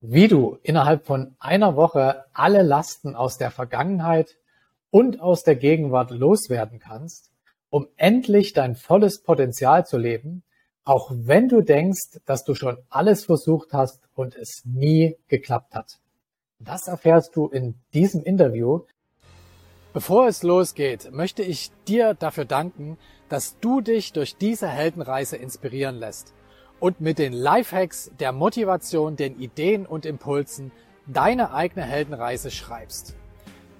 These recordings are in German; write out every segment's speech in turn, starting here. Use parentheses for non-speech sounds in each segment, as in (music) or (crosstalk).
wie du innerhalb von einer Woche alle Lasten aus der Vergangenheit und aus der Gegenwart loswerden kannst, um endlich dein volles Potenzial zu leben, auch wenn du denkst, dass du schon alles versucht hast und es nie geklappt hat. Das erfährst du in diesem Interview. Bevor es losgeht, möchte ich dir dafür danken, dass du dich durch diese Heldenreise inspirieren lässt und mit den Lifehacks, der Motivation, den Ideen und Impulsen deine eigene Heldenreise schreibst.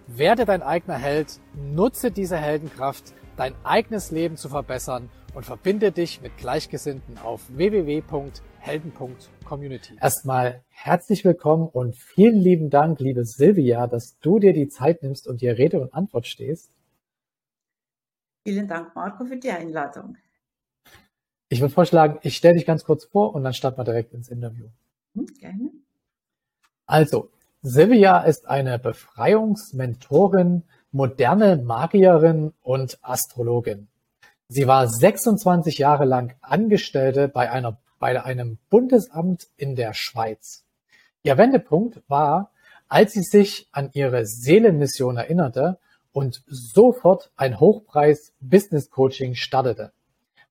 Werde dein eigener Held, nutze diese Heldenkraft, dein eigenes Leben zu verbessern und verbinde dich mit Gleichgesinnten auf www.helden.community. Erstmal herzlich willkommen und vielen lieben Dank, liebe Silvia, dass du dir die Zeit nimmst und dir Rede und Antwort stehst. Vielen Dank, Marco, für die Einladung. Ich würde vorschlagen, ich stelle dich ganz kurz vor und dann starten wir direkt ins Interview. Hm, gerne. Also, Silvia ist eine Befreiungsmentorin, moderne Magierin und Astrologin. Sie war 26 Jahre lang Angestellte bei, einer, bei einem Bundesamt in der Schweiz. Ihr Wendepunkt war, als sie sich an ihre Seelenmission erinnerte und sofort ein Hochpreis Business Coaching startete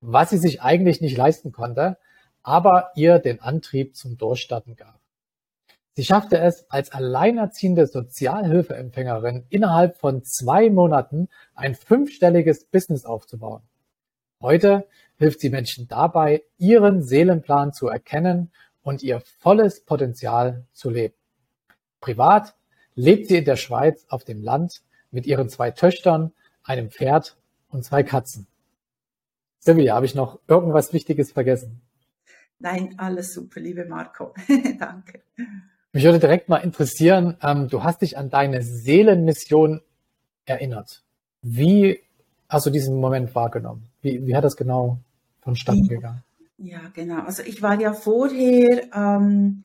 was sie sich eigentlich nicht leisten konnte, aber ihr den Antrieb zum Durchstarten gab. Sie schaffte es als alleinerziehende Sozialhilfeempfängerin innerhalb von zwei Monaten ein fünfstelliges Business aufzubauen. Heute hilft sie Menschen dabei, ihren Seelenplan zu erkennen und ihr volles Potenzial zu leben. Privat lebt sie in der Schweiz auf dem Land mit ihren zwei Töchtern, einem Pferd und zwei Katzen. Silvia, habe ich noch irgendwas Wichtiges vergessen? Nein, alles super, liebe Marco. (laughs) Danke. Mich würde direkt mal interessieren, ähm, du hast dich an deine Seelenmission erinnert. Wie hast du diesen Moment wahrgenommen? Wie, wie hat das genau vonstatten gegangen? Ja, genau. Also ich war ja vorher ähm,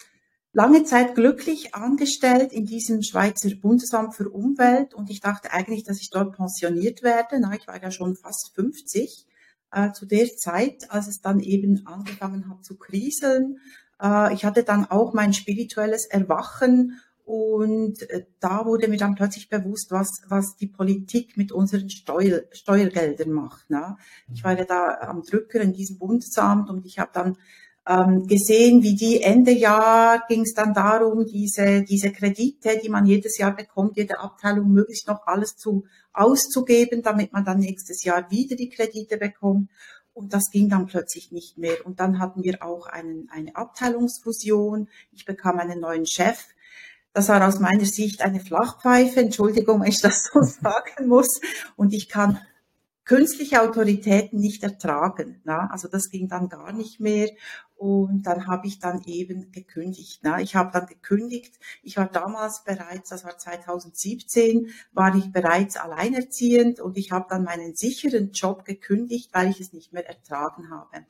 lange Zeit glücklich angestellt in diesem Schweizer Bundesamt für Umwelt und ich dachte eigentlich, dass ich dort pensioniert werde. Na, ich war ja schon fast 50 äh, zu der Zeit, als es dann eben angefangen hat zu kriseln. Äh, ich hatte dann auch mein spirituelles Erwachen und äh, da wurde mir dann plötzlich bewusst, was, was die Politik mit unseren Steuer, Steuergeldern macht. Ne? Ich war ja da am Drücker in diesem Bundesamt und ich habe dann ähm, gesehen, wie die Ende Jahr ging es dann darum, diese, diese Kredite, die man jedes Jahr bekommt, jede Abteilung möglichst noch alles zu auszugeben, damit man dann nächstes Jahr wieder die Kredite bekommt. Und das ging dann plötzlich nicht mehr. Und dann hatten wir auch einen, eine Abteilungsfusion. Ich bekam einen neuen Chef. Das war aus meiner Sicht eine Flachpfeife. Entschuldigung, wenn ich das so (laughs) sagen muss. Und ich kann künstliche Autoritäten nicht ertragen. Na? Also das ging dann gar nicht mehr. Und dann habe ich dann eben gekündigt. Na? Ich habe dann gekündigt. Ich war damals bereits, das war 2017, war ich bereits alleinerziehend und ich habe dann meinen sicheren Job gekündigt, weil ich es nicht mehr ertragen habe.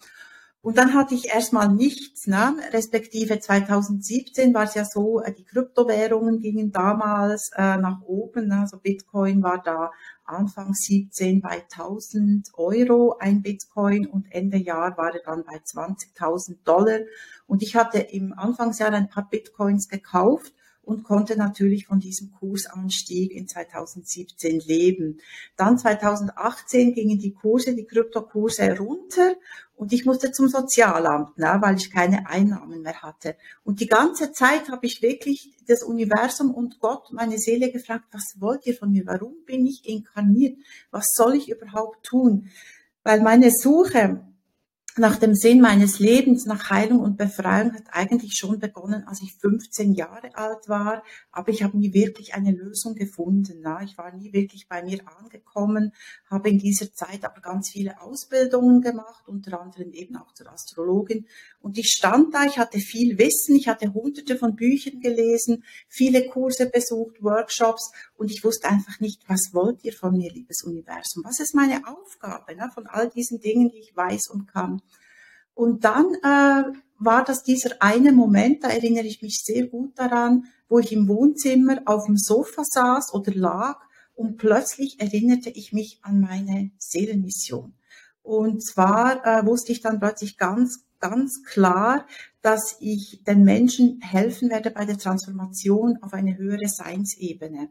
Und dann hatte ich erstmal nichts, ne? respektive 2017 war es ja so, äh, die Kryptowährungen gingen damals äh, nach oben, ne? also Bitcoin war da Anfang 17 bei 1000 Euro ein Bitcoin und Ende Jahr war er dann bei 20.000 Dollar. Und ich hatte im Anfangsjahr ein paar Bitcoins gekauft und konnte natürlich von diesem Kursanstieg in 2017 leben. Dann 2018 gingen die Kurse, die Kryptokurse runter und ich musste zum Sozialamt, ne, weil ich keine Einnahmen mehr hatte. Und die ganze Zeit habe ich wirklich das Universum und Gott, meine Seele gefragt, was wollt ihr von mir? Warum bin ich inkarniert? Was soll ich überhaupt tun? Weil meine Suche nach dem Sinn meines Lebens, nach Heilung und Befreiung hat eigentlich schon begonnen, als ich 15 Jahre alt war, aber ich habe nie wirklich eine Lösung gefunden. Ich war nie wirklich bei mir angekommen, habe in dieser Zeit aber ganz viele Ausbildungen gemacht, unter anderem eben auch zur Astrologin. Und ich stand da, ich hatte viel Wissen, ich hatte hunderte von Büchern gelesen, viele Kurse besucht, Workshops und ich wusste einfach nicht, was wollt ihr von mir, liebes Universum? Was ist meine Aufgabe ne, von all diesen Dingen, die ich weiß und kann? Und dann äh, war das dieser eine Moment, da erinnere ich mich sehr gut daran, wo ich im Wohnzimmer auf dem Sofa saß oder lag und plötzlich erinnerte ich mich an meine Seelenmission. Und zwar äh, wusste ich dann plötzlich ganz ganz klar, dass ich den Menschen helfen werde bei der Transformation auf eine höhere Seinsebene.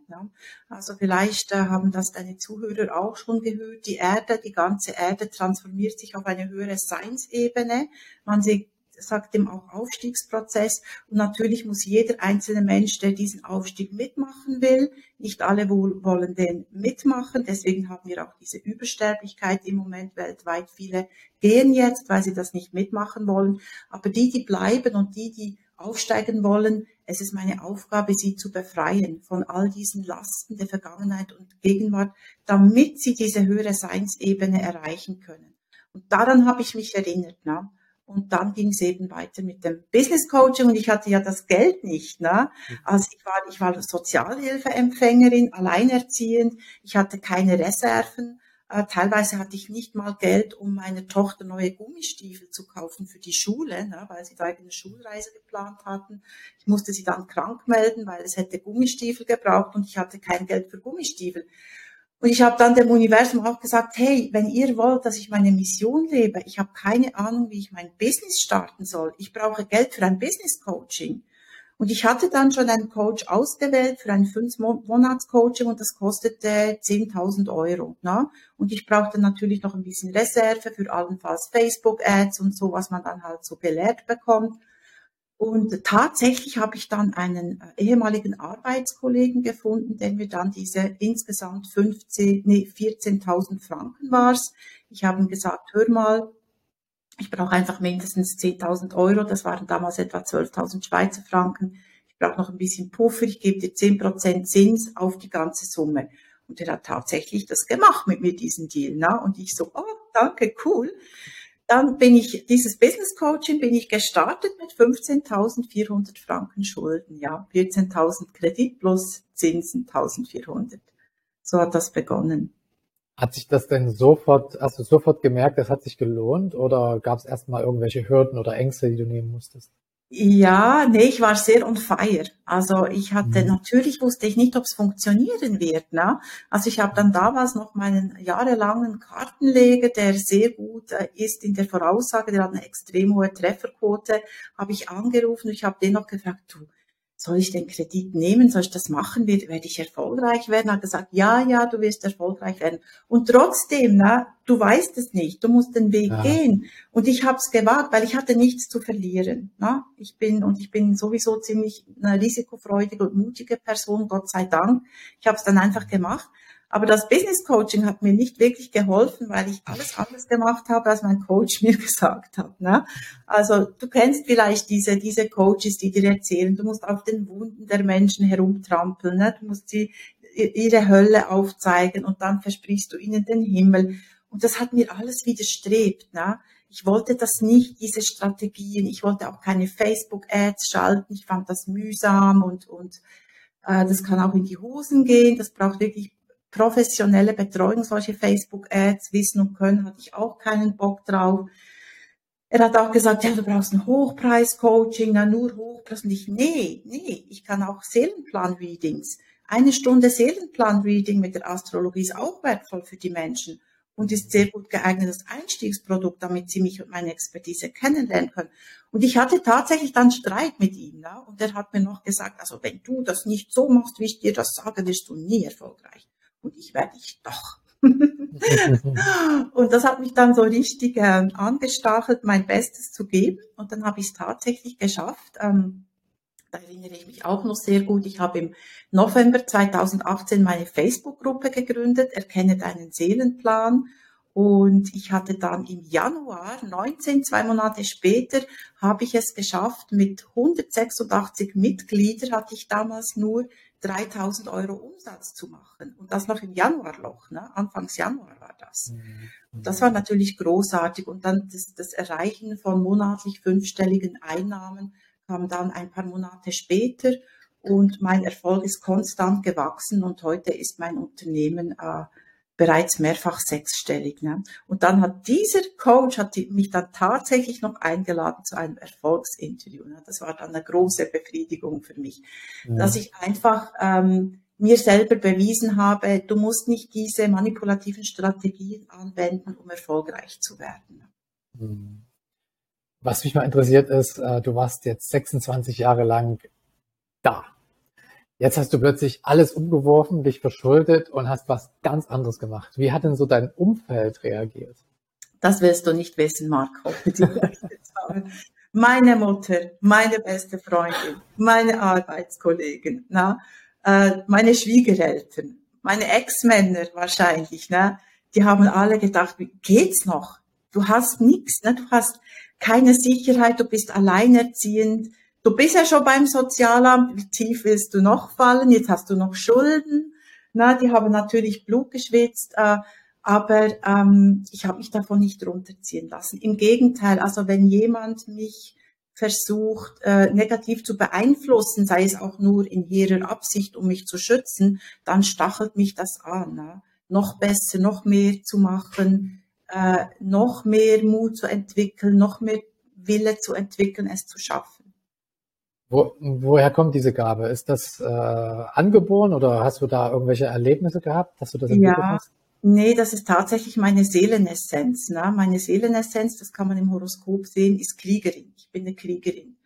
Also vielleicht äh, haben das deine Zuhörer auch schon gehört. Die Erde, die ganze Erde transformiert sich auf eine höhere Seinsebene. Man sieht sagt dem auch Aufstiegsprozess. Und natürlich muss jeder einzelne Mensch, der diesen Aufstieg mitmachen will, nicht alle wollen den mitmachen. Deswegen haben wir auch diese Übersterblichkeit im Moment weltweit. Viele gehen jetzt, weil sie das nicht mitmachen wollen. Aber die, die bleiben und die, die aufsteigen wollen, es ist meine Aufgabe, sie zu befreien von all diesen Lasten der Vergangenheit und Gegenwart, damit sie diese höhere Seinsebene erreichen können. Und daran habe ich mich erinnert. Ne? Und dann ging es eben weiter mit dem Business Coaching und ich hatte ja das Geld nicht. Ne? Mhm. Also ich war, ich war Sozialhilfeempfängerin, alleinerziehend, ich hatte keine Reserven. Äh, teilweise hatte ich nicht mal Geld, um meiner Tochter neue Gummistiefel zu kaufen für die Schule, ne, weil sie da eine Schulreise geplant hatten. Ich musste sie dann krank melden, weil es hätte Gummistiefel gebraucht und ich hatte kein Geld für Gummistiefel. Und ich habe dann dem Universum auch gesagt, hey, wenn ihr wollt, dass ich meine Mission lebe, ich habe keine Ahnung, wie ich mein Business starten soll. Ich brauche Geld für ein Business Coaching. Und ich hatte dann schon einen Coach ausgewählt für ein fünf-Monats-Coaching und das kostete 10.000 Euro. Ne? Und ich brauchte natürlich noch ein bisschen Reserve für allenfalls Facebook-Ads und so, was man dann halt so gelehrt bekommt. Und tatsächlich habe ich dann einen äh, ehemaligen Arbeitskollegen gefunden, der mir dann diese insgesamt 15, nee, 14.000 Franken war. Ich habe ihm gesagt, hör mal, ich brauche einfach mindestens 10.000 Euro. Das waren damals etwa 12.000 Schweizer Franken. Ich brauche noch ein bisschen Puffer. Ich gebe dir 10% Zins auf die ganze Summe. Und er hat tatsächlich das gemacht mit mir, diesen Deal. Ne? Und ich so, oh, danke, cool. Dann bin ich, dieses Business Coaching bin ich gestartet mit 15.400 Franken Schulden, ja. 14.000 Kredit plus Zinsen 1.400. So hat das begonnen. Hat sich das denn sofort, hast du sofort gemerkt, das hat sich gelohnt oder gab es erstmal irgendwelche Hürden oder Ängste, die du nehmen musstest? Ja, nee, ich war sehr on fire. Also ich hatte, mhm. natürlich wusste ich nicht, ob es funktionieren wird. Ne? Also ich habe dann damals noch meinen jahrelangen Kartenleger, der sehr gut äh, ist in der Voraussage, der hat eine extrem hohe Trefferquote, habe ich angerufen. Ich habe den noch gefragt, du, soll ich den Kredit nehmen, soll ich das machen, werde ich erfolgreich werden? Er hat gesagt, ja, ja, du wirst erfolgreich werden. Und trotzdem, na, du weißt es nicht, du musst den Weg ja. gehen. Und ich habe es gewagt, weil ich hatte nichts zu verlieren. Na? Ich bin und ich bin sowieso ziemlich eine risikofreudige und mutige Person, Gott sei Dank. Ich habe es dann einfach gemacht. Aber das Business Coaching hat mir nicht wirklich geholfen, weil ich alles anders gemacht habe, als mein Coach (laughs) mir gesagt hat. Ne? Also du kennst vielleicht diese, diese Coaches, die dir erzählen, du musst auf den Wunden der Menschen herumtrampeln, ne? du musst sie ihre Hölle aufzeigen und dann versprichst du ihnen den Himmel. Und das hat mir alles widerstrebt. Ne? Ich wollte das nicht, diese Strategien. Ich wollte auch keine Facebook-Ads schalten. Ich fand das mühsam und, und äh, das kann auch in die Hosen gehen. Das braucht wirklich professionelle Betreuung, solche Facebook-Ads, Wissen und Können, hatte ich auch keinen Bock drauf. Er hat auch gesagt, ja, du brauchst ein Hochpreis-Coaching, na, nur Hochpreis. Und ich, nee, nee, ich kann auch Seelenplan-Readings. Eine Stunde Seelenplan-Reading mit der Astrologie ist auch wertvoll für die Menschen und ist sehr gut geeignetes Einstiegsprodukt, damit sie mich und meine Expertise kennenlernen können. Und ich hatte tatsächlich dann Streit mit ihm, ja, und er hat mir noch gesagt, also wenn du das nicht so machst, wie ich dir das sage, wirst du nie erfolgreich und ich werde ich doch. (laughs) und das hat mich dann so richtig äh, angestachelt, mein Bestes zu geben. Und dann habe ich es tatsächlich geschafft. Ähm, da erinnere ich mich auch noch sehr gut. Ich habe im November 2018 meine Facebook-Gruppe gegründet, Erkenne deinen Seelenplan. Und ich hatte dann im Januar 19, zwei Monate später, habe ich es geschafft, mit 186 Mitgliedern hatte ich damals nur 3000 Euro Umsatz zu machen. Und das noch im Januarloch, ne? Anfangs Januar war das. Mhm. Und das war natürlich großartig. Und dann das, das Erreichen von monatlich fünfstelligen Einnahmen kam dann ein paar Monate später. Und mein Erfolg ist konstant gewachsen. Und heute ist mein Unternehmen äh, bereits mehrfach sechsstellig. Ne? Und dann hat dieser Coach hat mich dann tatsächlich noch eingeladen zu einem Erfolgsinterview. Ne? Das war dann eine große Befriedigung für mich, ja. dass ich einfach ähm, mir selber bewiesen habe, du musst nicht diese manipulativen Strategien anwenden, um erfolgreich zu werden. Mhm. Was mich mal interessiert ist, äh, du warst jetzt 26 Jahre lang da. Jetzt hast du plötzlich alles umgeworfen, dich verschuldet und hast was ganz anderes gemacht. Wie hat denn so dein Umfeld reagiert? Das wirst du nicht wissen, Marco. (laughs) meine Mutter, meine beste Freundin, meine Arbeitskollegen, na, äh, meine Schwiegereltern, meine Ex-Männer wahrscheinlich, ne, die haben alle gedacht, wie geht's noch? Du hast nichts, ne? du hast keine Sicherheit, du bist alleinerziehend, du bist ja schon beim Sozialamt, wie tief willst du noch fallen? Jetzt hast du noch Schulden. Na, die haben natürlich Blut geschwitzt, äh, aber ähm, ich habe mich davon nicht runterziehen lassen. Im Gegenteil, also wenn jemand mich versucht, äh, negativ zu beeinflussen, sei es auch nur in ihrer Absicht, um mich zu schützen, dann stachelt mich das an. Ne? Noch besser, noch mehr zu machen, äh, noch mehr Mut zu entwickeln, noch mehr Wille zu entwickeln, es zu schaffen. Wo, woher kommt diese Gabe? Ist das äh, angeboren oder hast du da irgendwelche Erlebnisse gehabt, dass du das entwickelt ja, hast? Nee, das ist tatsächlich meine Seelenessenz. Ne? Meine Seelenessenz, das kann man im Horoskop sehen, ist Kriegerin. Ich bin eine Kriegerin.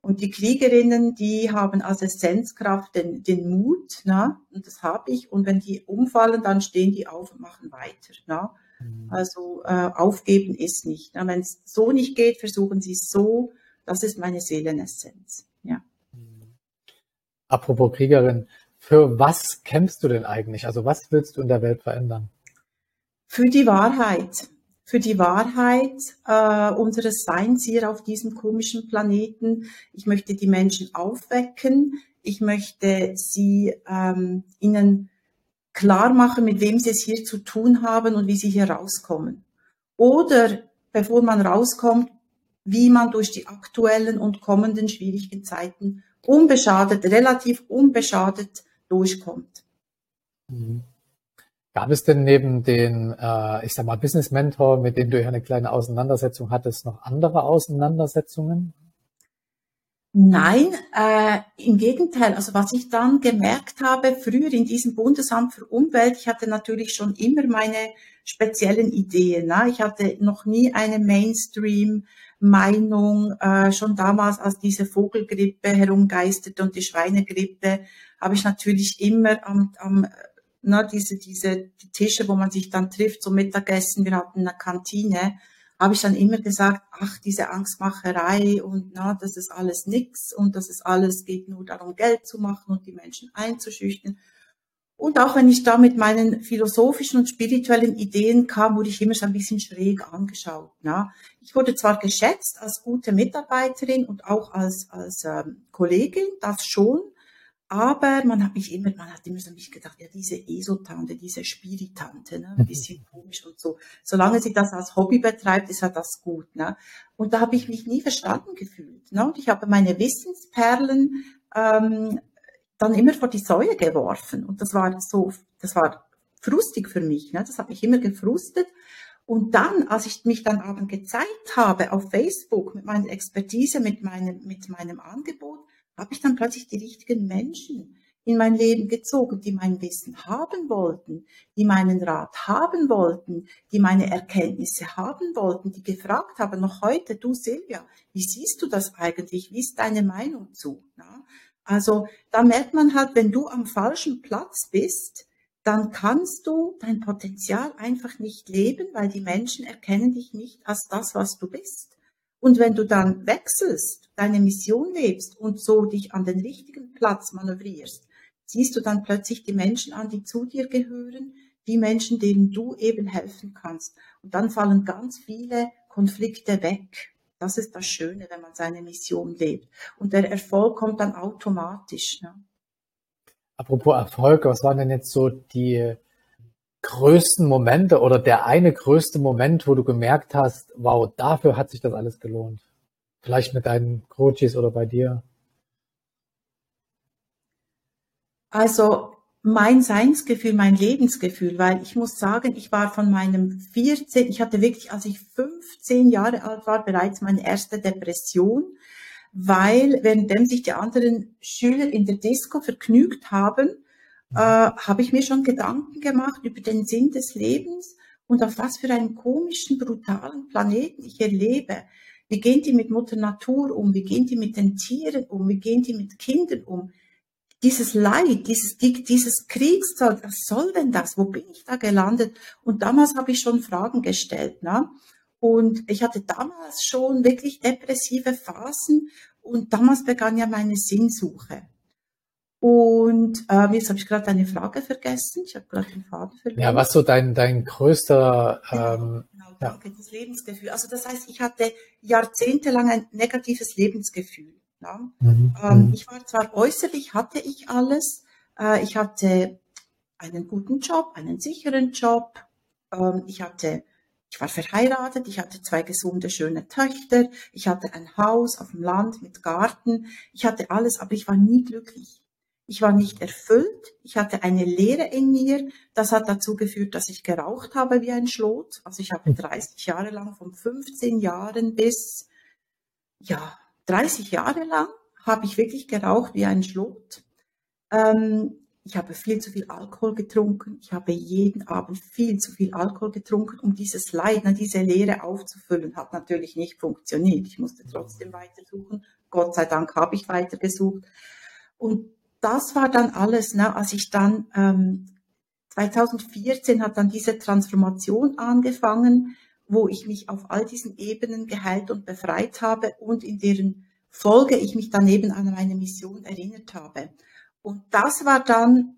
Und die Kriegerinnen, die haben als Essenzkraft den, den Mut, ne? und das habe ich. Und wenn die umfallen, dann stehen die auf und machen weiter. Ne? Mhm. Also äh, aufgeben ist nicht. Wenn es so nicht geht, versuchen sie es so. Das ist meine Seelenessenz. Apropos Kriegerin, für was kämpfst du denn eigentlich? Also was willst du in der Welt verändern? Für die Wahrheit. Für die Wahrheit äh, unseres Seins hier auf diesem komischen Planeten. Ich möchte die Menschen aufwecken. Ich möchte sie ähm, ihnen klar machen, mit wem sie es hier zu tun haben und wie sie hier rauskommen. Oder bevor man rauskommt, wie man durch die aktuellen und kommenden schwierigen Zeiten unbeschadet, relativ unbeschadet durchkommt. Mhm. Gab es denn neben den, äh, ich sag mal, Business Mentor, mit dem du ja eine kleine Auseinandersetzung hattest, noch andere Auseinandersetzungen? Nein, äh, im Gegenteil. Also was ich dann gemerkt habe, früher in diesem Bundesamt für Umwelt, ich hatte natürlich schon immer meine speziellen Ideen. Ne? Ich hatte noch nie eine Mainstream-Meinung. Äh, schon damals, als diese Vogelgrippe herumgeisterte und die Schweinegrippe, habe ich natürlich immer am, am na, diese, diese die Tische, wo man sich dann trifft zum Mittagessen, wir hatten eine Kantine, habe ich dann immer gesagt, ach, diese Angstmacherei und na, das ist alles nix und das ist alles geht nur darum, Geld zu machen und die Menschen einzuschüchtern. Und auch wenn ich da mit meinen philosophischen und spirituellen Ideen kam, wurde ich immer so ein bisschen schräg angeschaut. Na. Ich wurde zwar geschätzt als gute Mitarbeiterin und auch als, als ähm, Kollegin, das schon, aber man hat mich immer, man hat immer so mich gedacht, ja, diese Esotante, diese Spiritante, ne, ein bisschen (laughs) komisch und so. Solange sie das als Hobby betreibt, ist ja das gut, ne. Und da habe ich mich nie verstanden gefühlt, ne. Und ich habe meine Wissensperlen ähm, dann immer vor die Säue geworfen. Und das war so, das war frustig für mich, ne. Das hat mich immer gefrustet. Und dann, als ich mich dann aber gezeigt habe auf Facebook mit meiner Expertise, mit meinem, mit meinem Angebot, habe ich dann plötzlich die richtigen Menschen in mein Leben gezogen, die mein Wissen haben wollten, die meinen Rat haben wollten, die meine Erkenntnisse haben wollten, die gefragt haben, noch heute, du Silvia, wie siehst du das eigentlich? Wie ist deine Meinung zu? Ja? Also da merkt man halt, wenn du am falschen Platz bist, dann kannst du dein Potenzial einfach nicht leben, weil die Menschen erkennen dich nicht als das, was du bist. Und wenn du dann wechselst, deine Mission lebst und so dich an den richtigen Platz manövrierst, siehst du dann plötzlich die Menschen an, die zu dir gehören, die Menschen, denen du eben helfen kannst. Und dann fallen ganz viele Konflikte weg. Das ist das Schöne, wenn man seine Mission lebt. Und der Erfolg kommt dann automatisch. Ne? Apropos Erfolg, was waren denn jetzt so die größten Momente oder der eine größte Moment, wo du gemerkt hast, wow, dafür hat sich das alles gelohnt? Vielleicht mit deinen Coaches oder bei dir? Also mein Seinsgefühl, mein Lebensgefühl, weil ich muss sagen, ich war von meinem 14, ich hatte wirklich, als ich 15 Jahre alt war, bereits meine erste Depression, weil währenddem sich die anderen Schüler in der Disco vergnügt haben, äh, habe ich mir schon Gedanken gemacht über den Sinn des Lebens und auf was für einen komischen, brutalen Planeten ich erlebe. Wie gehen die mit Mutter Natur um? Wie gehen die mit den Tieren um? Wie gehen die mit Kindern um? Dieses Leid, dieses, dieses Kriegszeug, was soll denn das? Wo bin ich da gelandet? Und damals habe ich schon Fragen gestellt. Ne? Und ich hatte damals schon wirklich depressive Phasen und damals begann ja meine Sinnsuche. Und ähm, jetzt habe ich gerade eine Frage vergessen. Ich habe gerade den Faden vergessen. Ja, was so dein, dein größter... Ähm, genau, danke, ja. das Lebensgefühl. Also das heißt, ich hatte jahrzehntelang ein negatives Lebensgefühl. Ja? Mhm. Ähm, mhm. ich war zwar äußerlich, hatte ich alles. Äh, ich hatte einen guten Job, einen sicheren Job. Ähm, ich hatte ich war verheiratet, ich hatte zwei gesunde, schöne Töchter, ich hatte ein Haus auf dem Land mit Garten, ich hatte alles, aber ich war nie glücklich. Ich war nicht erfüllt, ich hatte eine Leere in mir, das hat dazu geführt, dass ich geraucht habe wie ein Schlot. Also ich habe 30 hm. Jahre lang, von 15 Jahren bis, ja, 30 Jahre lang habe ich wirklich geraucht wie ein Schlot. Ähm, ich habe viel zu viel Alkohol getrunken. Ich habe jeden Abend viel zu viel Alkohol getrunken, um dieses Leid, diese Leere aufzufüllen. Hat natürlich nicht funktioniert. Ich musste trotzdem weitersuchen. Gott sei Dank habe ich weitergesucht. Und das war dann alles, ne, als ich dann ähm, 2014 hat dann diese Transformation angefangen, wo ich mich auf all diesen Ebenen geheilt und befreit habe und in deren Folge ich mich dann eben an meine Mission erinnert habe. Und das war dann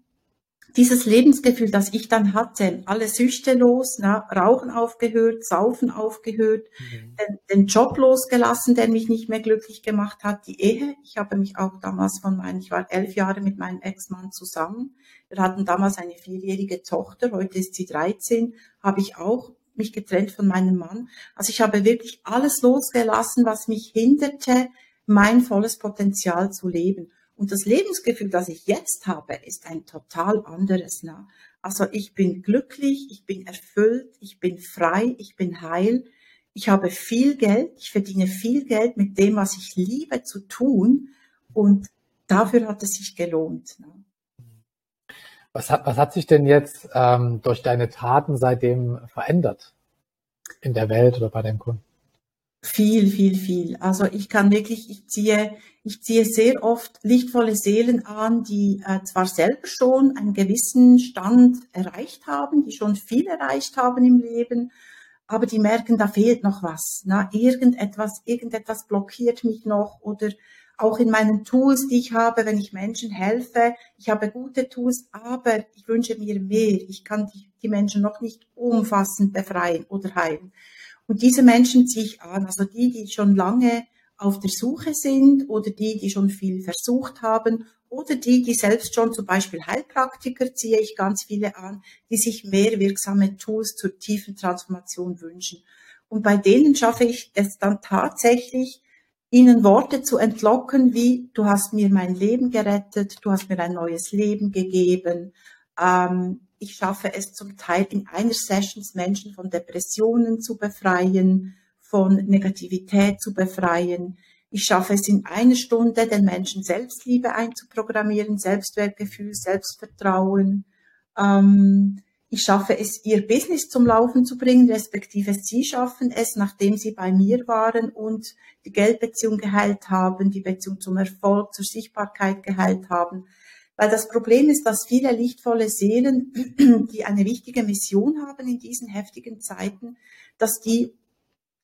dieses Lebensgefühl, das ich dann hatte, alle Süchte los, na, Rauchen aufgehört, Saufen aufgehört, mhm. den, den, Job losgelassen, der mich nicht mehr glücklich gemacht hat, die Ehe. Ich habe mich auch damals von meinem, ich war elf Jahre mit meinem Ex-Mann zusammen. Wir hatten damals eine vierjährige Tochter, heute ist sie 13, habe ich auch mich getrennt von meinem Mann. Also ich habe wirklich alles losgelassen, was mich hinderte, mein volles Potenzial zu leben. Und das Lebensgefühl, das ich jetzt habe, ist ein total anderes. Ne? Also ich bin glücklich, ich bin erfüllt, ich bin frei, ich bin heil. Ich habe viel Geld, ich verdiene viel Geld mit dem, was ich liebe zu tun. Und dafür hat es sich gelohnt. Ne? Was hat, was hat sich denn jetzt ähm, durch deine Taten seitdem verändert in der Welt oder bei deinen Kunden? Viel, viel, viel. Also ich kann wirklich, ich ziehe, ich ziehe sehr oft lichtvolle Seelen an, die äh, zwar selber schon einen gewissen Stand erreicht haben, die schon viel erreicht haben im Leben, aber die merken, da fehlt noch was. Na, irgendetwas, irgendetwas blockiert mich noch oder auch in meinen Tools, die ich habe, wenn ich Menschen helfe. Ich habe gute Tools, aber ich wünsche mir mehr. Ich kann die, die Menschen noch nicht umfassend befreien oder heilen. Und diese Menschen ziehe ich an, also die, die schon lange auf der Suche sind oder die, die schon viel versucht haben oder die, die selbst schon zum Beispiel Heilpraktiker ziehe ich ganz viele an, die sich mehr wirksame Tools zur tiefen Transformation wünschen. Und bei denen schaffe ich es dann tatsächlich, ihnen Worte zu entlocken wie, du hast mir mein Leben gerettet, du hast mir ein neues Leben gegeben, ähm, ich schaffe es zum Teil in einer Sessions Menschen von Depressionen zu befreien, von Negativität zu befreien. Ich schaffe es in einer Stunde, den Menschen Selbstliebe einzuprogrammieren, Selbstwertgefühl, Selbstvertrauen. Ähm, ich schaffe es, ihr Business zum Laufen zu bringen, respektive sie schaffen es, nachdem sie bei mir waren und die Geldbeziehung geheilt haben, die Beziehung zum Erfolg, zur Sichtbarkeit geheilt haben, weil das Problem ist, dass viele lichtvolle Seelen, (clears throat) die eine wichtige Mission haben in diesen heftigen Zeiten, dass die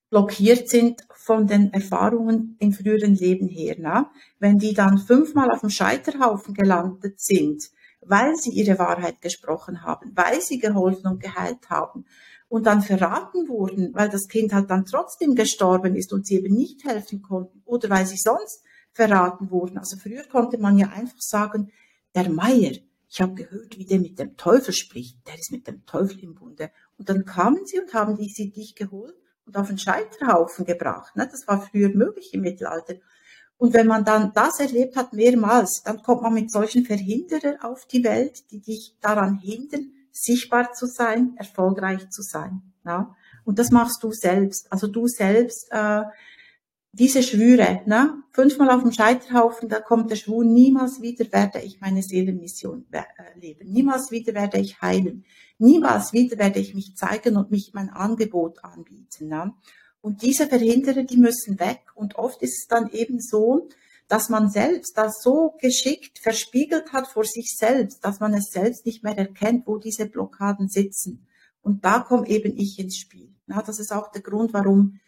blockiert sind von den Erfahrungen in früheren Leben her. Na? Wenn die dann fünfmal auf dem Scheiterhaufen gelandet sind, weil sie ihre Wahrheit gesprochen haben, weil sie geholfen und geheilt haben und dann verraten wurden, weil das Kind halt dann trotzdem gestorben ist und sie eben nicht helfen konnten oder weil sie sonst verraten wurden. Also früher konnte man ja einfach sagen, der Meier, ich habe gehört, wie der mit dem Teufel spricht, der ist mit dem Teufel im Bunde. Und dann kamen sie und haben die, sie dich geholt und auf den Scheiterhaufen gebracht. Ne? Das war früher möglich im Mittelalter. Und wenn man dann das erlebt hat mehrmals, dann kommt man mit solchen Verhinderern auf die Welt, die dich daran hindern, sichtbar zu sein, erfolgreich zu sein. Ja? Und das machst du selbst. Also du selbst äh, diese Schwüre, ne? fünfmal auf dem Scheiterhaufen, da kommt der Schwur, niemals wieder werde ich meine Seelenmission äh, leben, niemals wieder werde ich heilen, niemals wieder werde ich mich zeigen und mich mein Angebot anbieten. Ne? Und diese Verhinderer, die müssen weg. Und oft ist es dann eben so, dass man selbst das so geschickt verspiegelt hat vor sich selbst, dass man es selbst nicht mehr erkennt, wo diese Blockaden sitzen. Und da komme eben ich ins Spiel. Ja, das ist auch der Grund, warum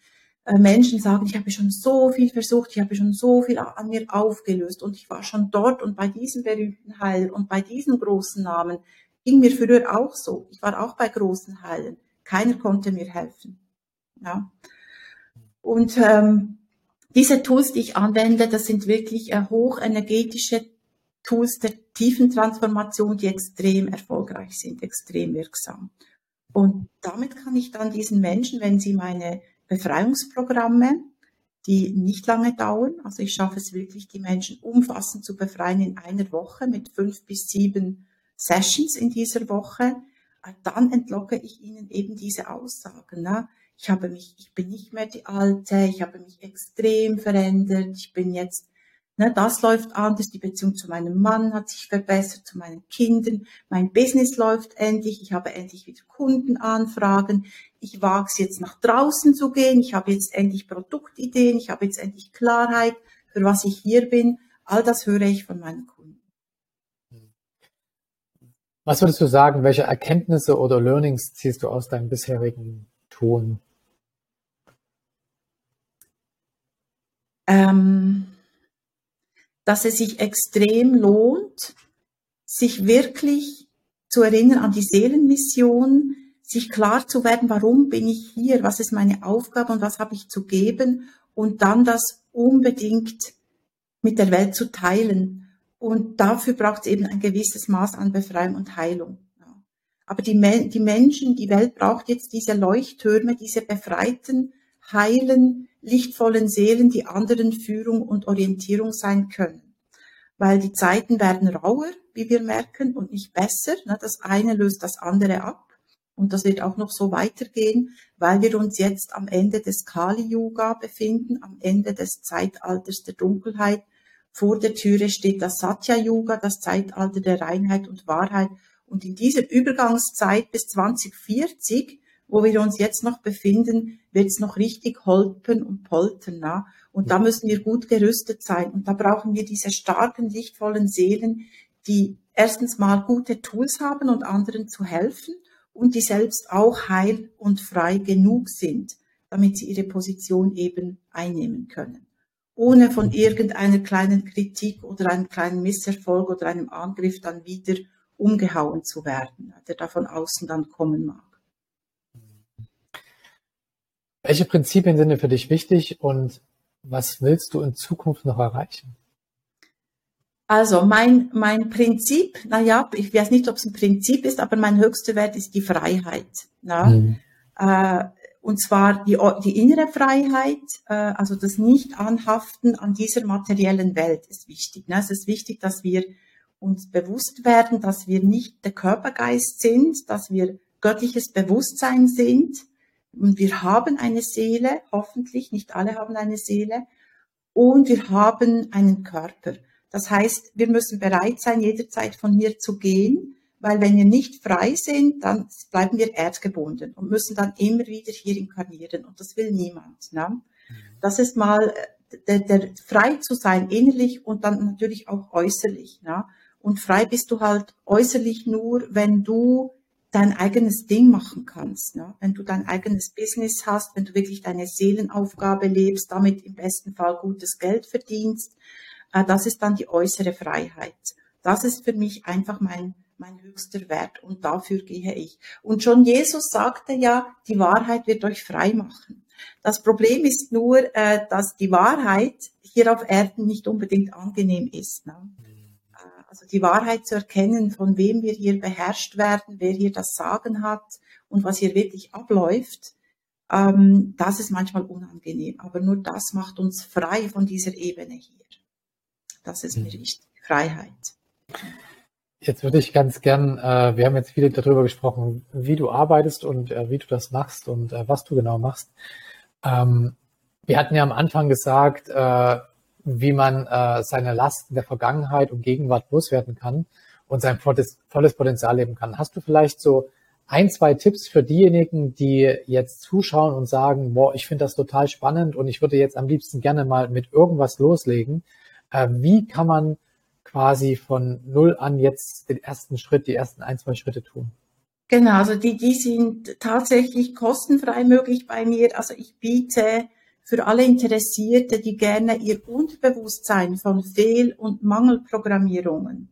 äh, Menschen sagen, ich habe schon so viel versucht, ich habe schon so viel an mir aufgelöst und ich war schon dort und bei diesem berühmten Heiler und bei diesen großen Namen ging mir früher auch so. Ich war auch bei großen Heilern. Keiner konnte mir helfen. Ja. Und ähm, diese Tools, die ich anwende, das sind wirklich äh, hochenergetische Tools der tiefen Transformation, die extrem erfolgreich sind, extrem wirksam. Und damit kann ich dann diesen Menschen, wenn sie meine Befreiungsprogramme, die nicht lange dauern. Also ich schaffe es wirklich, die Menschen umfassend zu befreien in einer Woche mit fünf bis sieben Sessions in dieser Woche. Dann entlocke ich ihnen eben diese Aussagen. Ne? Ich habe mich, ich bin nicht mehr die Alte, ich habe mich extrem verändert, ich bin jetzt Ne, das läuft anders, die Beziehung zu meinem Mann hat sich verbessert, zu meinen Kindern, mein Business läuft endlich, ich habe endlich wieder Kundenanfragen, ich wage es jetzt nach draußen zu gehen, ich habe jetzt endlich Produktideen, ich habe jetzt endlich Klarheit, für was ich hier bin. All das höre ich von meinen Kunden. Was würdest du sagen, welche Erkenntnisse oder Learnings ziehst du aus deinem bisherigen Tun? Ähm, dass es sich extrem lohnt, sich wirklich zu erinnern an die Seelenmission, sich klar zu werden, warum bin ich hier, was ist meine Aufgabe und was habe ich zu geben und dann das unbedingt mit der Welt zu teilen. Und dafür braucht es eben ein gewisses Maß an Befreiung und Heilung. Aber die, die Menschen, die Welt braucht jetzt diese Leuchttürme, diese befreiten, heilen, lichtvollen Seelen, die anderen Führung und Orientierung sein können. Weil die Zeiten werden rauer, wie wir merken, und nicht besser. Das eine löst das andere ab. Und das wird auch noch so weitergehen, weil wir uns jetzt am Ende des Kali-Yuga befinden, am Ende des Zeitalters der Dunkelheit. Vor der Türe steht das Satya-Yuga, das Zeitalter der Reinheit und Wahrheit. Und in dieser Übergangszeit bis 2040 wo wir uns jetzt noch befinden, wird es noch richtig holpen und poltern. Na? Und da müssen wir gut gerüstet sein. Und da brauchen wir diese starken, lichtvollen Seelen, die erstens mal gute Tools haben und anderen zu helfen und die selbst auch heil und frei genug sind, damit sie ihre Position eben einnehmen können. Ohne von irgendeiner kleinen Kritik oder einem kleinen Misserfolg oder einem Angriff dann wieder umgehauen zu werden, der da von außen dann kommen mag. Welche Prinzipien sind denn für dich wichtig und was willst du in Zukunft noch erreichen? Also mein, mein Prinzip, naja, ich weiß nicht, ob es ein Prinzip ist, aber mein höchster Wert ist die Freiheit. Na? Mhm. Äh, und zwar die, die innere Freiheit, äh, also das Nicht-Anhaften an dieser materiellen Welt ist wichtig. Ne? Es ist wichtig, dass wir uns bewusst werden, dass wir nicht der Körpergeist sind, dass wir göttliches Bewusstsein sind und wir haben eine Seele, hoffentlich, nicht alle haben eine Seele. Und wir haben einen Körper. Das heißt, wir müssen bereit sein, jederzeit von hier zu gehen, weil wenn wir nicht frei sind, dann bleiben wir erdgebunden und müssen dann immer wieder hier inkarnieren. Und das will niemand. Ne? Mhm. Das ist mal äh, der, der, frei zu sein, innerlich und dann natürlich auch äußerlich. Ne? Und frei bist du halt äußerlich nur, wenn du dein eigenes Ding machen kannst. Ne? Wenn du dein eigenes Business hast, wenn du wirklich deine Seelenaufgabe lebst, damit im besten Fall gutes Geld verdienst, äh, das ist dann die äußere Freiheit. Das ist für mich einfach mein, mein höchster Wert und dafür gehe ich. Und schon Jesus sagte ja, die Wahrheit wird euch frei machen. Das Problem ist nur, äh, dass die Wahrheit hier auf Erden nicht unbedingt angenehm ist. Ne? Also die Wahrheit zu erkennen, von wem wir hier beherrscht werden, wer hier das Sagen hat und was hier wirklich abläuft, ähm, das ist manchmal unangenehm. Aber nur das macht uns frei von dieser Ebene hier. Das ist mir mhm. wichtig. Freiheit. Jetzt würde ich ganz gern, äh, wir haben jetzt viel darüber gesprochen, wie du arbeitest und äh, wie du das machst und äh, was du genau machst. Ähm, wir hatten ja am Anfang gesagt, äh, wie man äh, seine Lasten der Vergangenheit und Gegenwart loswerden kann und sein volles, volles Potenzial leben kann. Hast du vielleicht so ein, zwei Tipps für diejenigen, die jetzt zuschauen und sagen, boah, ich finde das total spannend und ich würde jetzt am liebsten gerne mal mit irgendwas loslegen. Äh, wie kann man quasi von null an jetzt den ersten Schritt, die ersten ein, zwei Schritte tun? Genau, also die, die sind tatsächlich kostenfrei möglich bei mir. Also ich biete für alle Interessierte, die gerne ihr Unterbewusstsein von Fehl- und Mangelprogrammierungen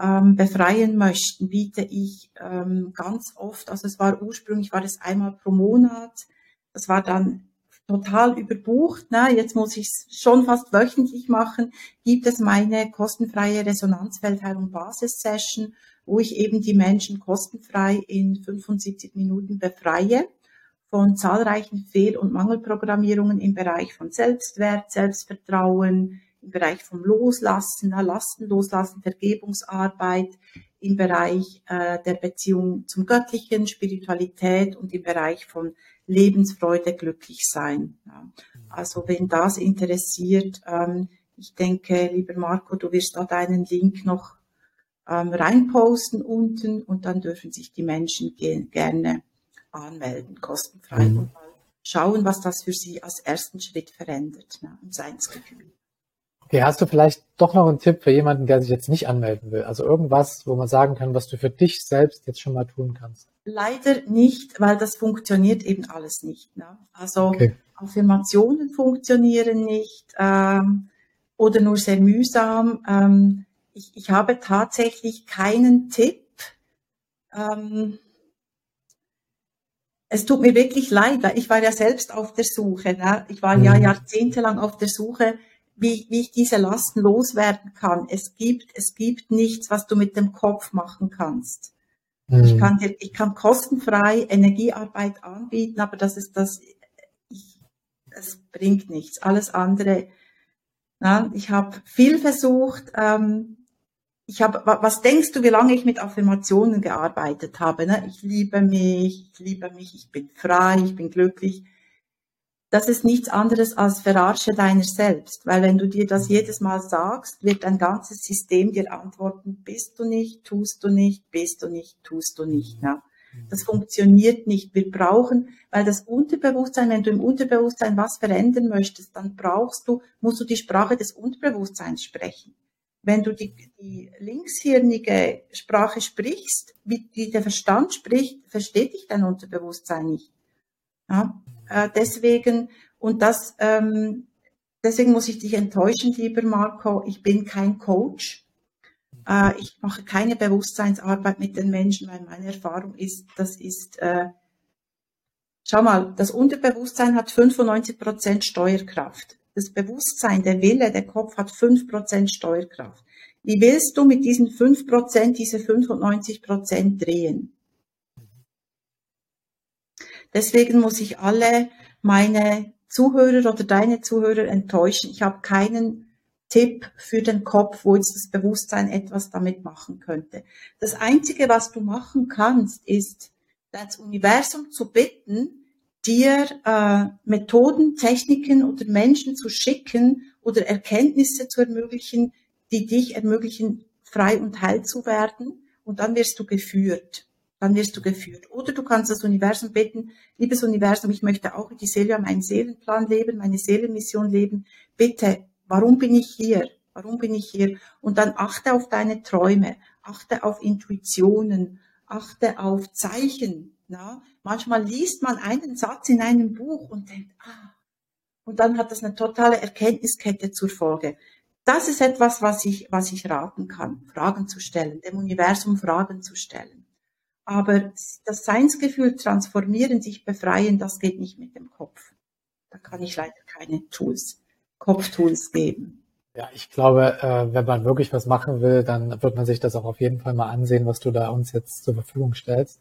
ähm, befreien möchten, biete ich ähm, ganz oft, also es war ursprünglich, war es einmal pro Monat, das war dann total überbucht, ne? jetzt muss ich es schon fast wöchentlich machen, gibt es meine kostenfreie Resonanzfeldheilung Basis-Session, wo ich eben die Menschen kostenfrei in 75 Minuten befreie von zahlreichen Fehl- und Mangelprogrammierungen im Bereich von Selbstwert, Selbstvertrauen, im Bereich vom Loslassen, Lasten loslassen, Vergebungsarbeit, im Bereich äh, der Beziehung zum Göttlichen, Spiritualität und im Bereich von Lebensfreude, glücklich sein. Ja. Also wenn das interessiert, ähm, ich denke, lieber Marco, du wirst da deinen Link noch ähm, reinposten unten und dann dürfen sich die Menschen gerne anmelden, kostenfrei mhm. und mal schauen, was das für sie als ersten Schritt verändert ne, im Seinsgefühl. Okay, hast du vielleicht doch noch einen Tipp für jemanden, der sich jetzt nicht anmelden will? Also irgendwas, wo man sagen kann, was du für dich selbst jetzt schon mal tun kannst? Leider nicht, weil das funktioniert eben alles nicht. Ne? Also okay. Affirmationen funktionieren nicht ähm, oder nur sehr mühsam. Ähm, ich, ich habe tatsächlich keinen Tipp. Ähm, es tut mir wirklich leid, weil ich war ja selbst auf der Suche. Ne? Ich war ja mhm. jahrzehntelang auf der Suche wie, wie ich diese Lasten loswerden kann. Es gibt, es gibt nichts, was du mit dem Kopf machen kannst. Mhm. Ich kann dir, ich kann kostenfrei Energiearbeit anbieten, aber das ist das, ich, es bringt nichts. Alles andere, na, ich habe viel versucht, ähm, ich habe, was denkst du, wie lange ich mit Affirmationen gearbeitet habe? Ne? Ich liebe mich, ich liebe mich, ich bin frei, ich bin glücklich das ist nichts anderes als Verarsche deiner selbst, weil wenn du dir das jedes Mal sagst, wird dein ganzes System dir antworten, bist du nicht, tust du nicht, bist du nicht, tust du nicht. Ja. Das funktioniert nicht. Wir brauchen, weil das Unterbewusstsein, wenn du im Unterbewusstsein was verändern möchtest, dann brauchst du, musst du die Sprache des Unterbewusstseins sprechen. Wenn du die, die linkshirnige Sprache sprichst, wie die der Verstand spricht, versteht dich dein Unterbewusstsein nicht. Ja, äh, deswegen, und das, ähm, deswegen muss ich dich enttäuschen, lieber Marco, ich bin kein Coach. Äh, ich mache keine Bewusstseinsarbeit mit den Menschen, weil meine Erfahrung ist, das ist, äh, schau mal, das Unterbewusstsein hat 95 Prozent Steuerkraft. Das Bewusstsein, der Wille, der Kopf hat 5 Prozent Steuerkraft. Wie willst du mit diesen 5 Prozent diese 95 Prozent drehen? Deswegen muss ich alle meine Zuhörer oder deine Zuhörer enttäuschen. Ich habe keinen Tipp für den Kopf, wo jetzt das Bewusstsein etwas damit machen könnte. Das Einzige, was du machen kannst, ist, das Universum zu bitten, dir äh, Methoden, Techniken oder Menschen zu schicken oder Erkenntnisse zu ermöglichen, die dich ermöglichen, frei und heil zu werden. Und dann wirst du geführt dann wirst du geführt. Oder du kannst das Universum bitten, liebes Universum, ich möchte auch die Seele, meinen Seelenplan leben, meine Seelenmission leben. Bitte, warum bin ich hier? Warum bin ich hier? Und dann achte auf deine Träume, achte auf Intuitionen, achte auf Zeichen. Na? Manchmal liest man einen Satz in einem Buch und denkt, ah, und dann hat das eine totale Erkenntniskette zur Folge. Das ist etwas, was ich, was ich raten kann, Fragen zu stellen, dem Universum Fragen zu stellen. Aber das Seinsgefühl transformieren, sich befreien, das geht nicht mit dem Kopf. Da kann ich leider keine Tools, Kopftools geben. Ja, ich glaube, äh, wenn man wirklich was machen will, dann wird man sich das auch auf jeden Fall mal ansehen, was du da uns jetzt zur Verfügung stellst.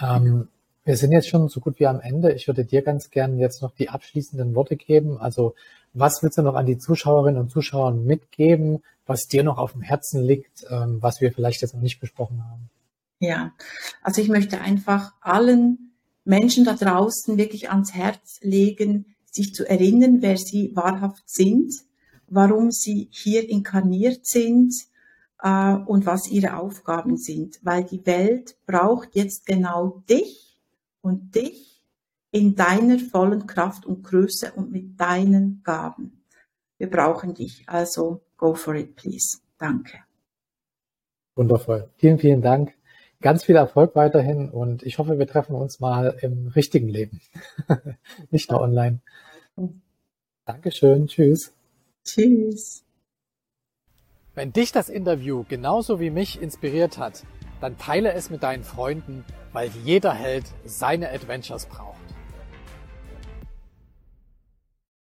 Ähm, wir sind jetzt schon so gut wie am Ende. Ich würde dir ganz gerne jetzt noch die abschließenden Worte geben. Also, was willst du noch an die Zuschauerinnen und Zuschauer mitgeben, was dir noch auf dem Herzen liegt, ähm, was wir vielleicht jetzt noch nicht besprochen haben? Ja, also ich möchte einfach allen Menschen da draußen wirklich ans Herz legen, sich zu erinnern, wer sie wahrhaft sind, warum sie hier inkarniert sind äh, und was ihre Aufgaben sind, weil die Welt braucht jetzt genau dich und dich in deiner vollen Kraft und Größe und mit deinen Gaben. Wir brauchen dich, also go for it, please. Danke. Wundervoll. Vielen, vielen Dank. Ganz viel Erfolg weiterhin und ich hoffe, wir treffen uns mal im richtigen Leben, (laughs) nicht nur online. Dankeschön. Tschüss. Tschüss. Wenn dich das Interview genauso wie mich inspiriert hat, dann teile es mit deinen Freunden, weil jeder Held seine Adventures braucht.